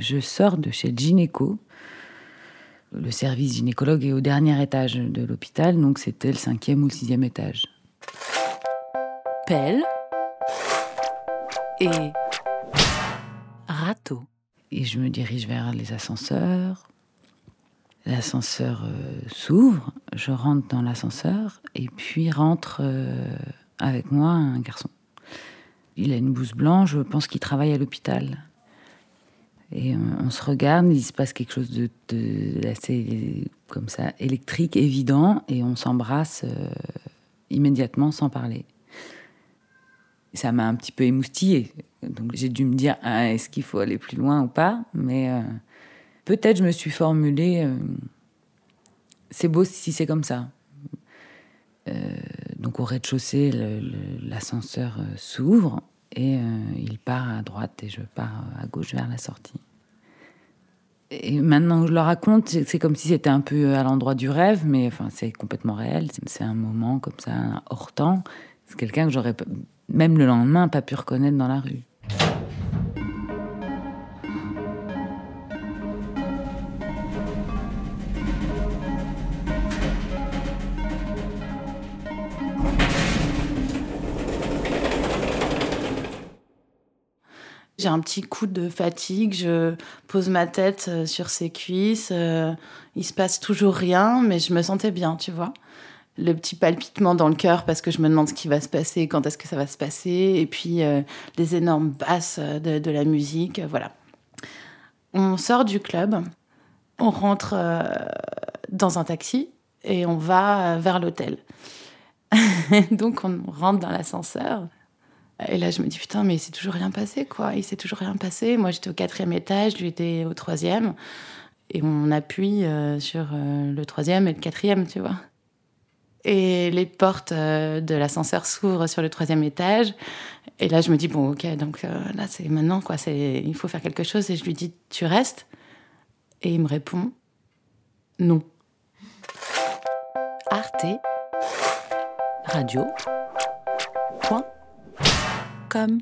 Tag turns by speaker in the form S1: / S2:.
S1: Je sors de chez le gynéco. Le service gynécologue est au dernier étage de l'hôpital, donc c'était le cinquième ou le sixième étage.
S2: Pelle et râteau.
S1: Et je me dirige vers les ascenseurs. L'ascenseur euh, s'ouvre, je rentre dans l'ascenseur et puis rentre euh, avec moi un garçon. Il a une blouse blanche, je pense qu'il travaille à l'hôpital. Et on, se regarde, il se passe quelque chose de, assez comme ça électrique, évident, et on s'embrasse euh, immédiatement sans parler. Ça m'a un petit peu émoustillée. Donc j'ai dû me dire ah, est-ce qu'il faut aller plus loin ou pas? Mais euh, peut-être je me suis formulée euh, c'est beau si c'est comme ça. donc au rez-de-chaussée, l'ascenseur s'ouvre et euh, il part à droite et je pars à gauche vers la sortie. Et maintenant que je le raconte, c'est comme si c'était un peu à l'endroit du rêve, mais enfin, c'est complètement réel. C'est un moment comme ça, hors temps. C'est quelqu'un que j'aurais, même le lendemain, pas pu reconnaître dans la rue.
S3: J'ai un petit coup de fatigue, je pose ma tête euh, sur ses cuisses. Euh, il se passe toujours rien, mais je me sentais bien, tu vois. Le petit palpitement dans le cœur parce que je me demande ce qui va se passer, quand est-ce que ça va se passer, et puis euh, les énormes basses de, la musique, voilà. On sort du club, on rentre dans un taxi et on va vers l'hôtel. Donc on rentre dans l'ascenseur. Et là, je me dis, putain, mais il s'est toujours rien passé, quoi. Il s'est toujours rien passé. Moi, j'étais au quatrième étage, lui était au troisième. Et on appuie euh, sur euh, le troisième et le quatrième, tu vois. Et les portes euh, de l'ascenseur s'ouvrent sur le troisième étage. Et là, je me dis, bon, ok, donc là, c'est maintenant, quoi. Il faut faire quelque chose. Et je lui dis, tu restes? Et il me répond, non.
S2: Arte. Radio. Point comme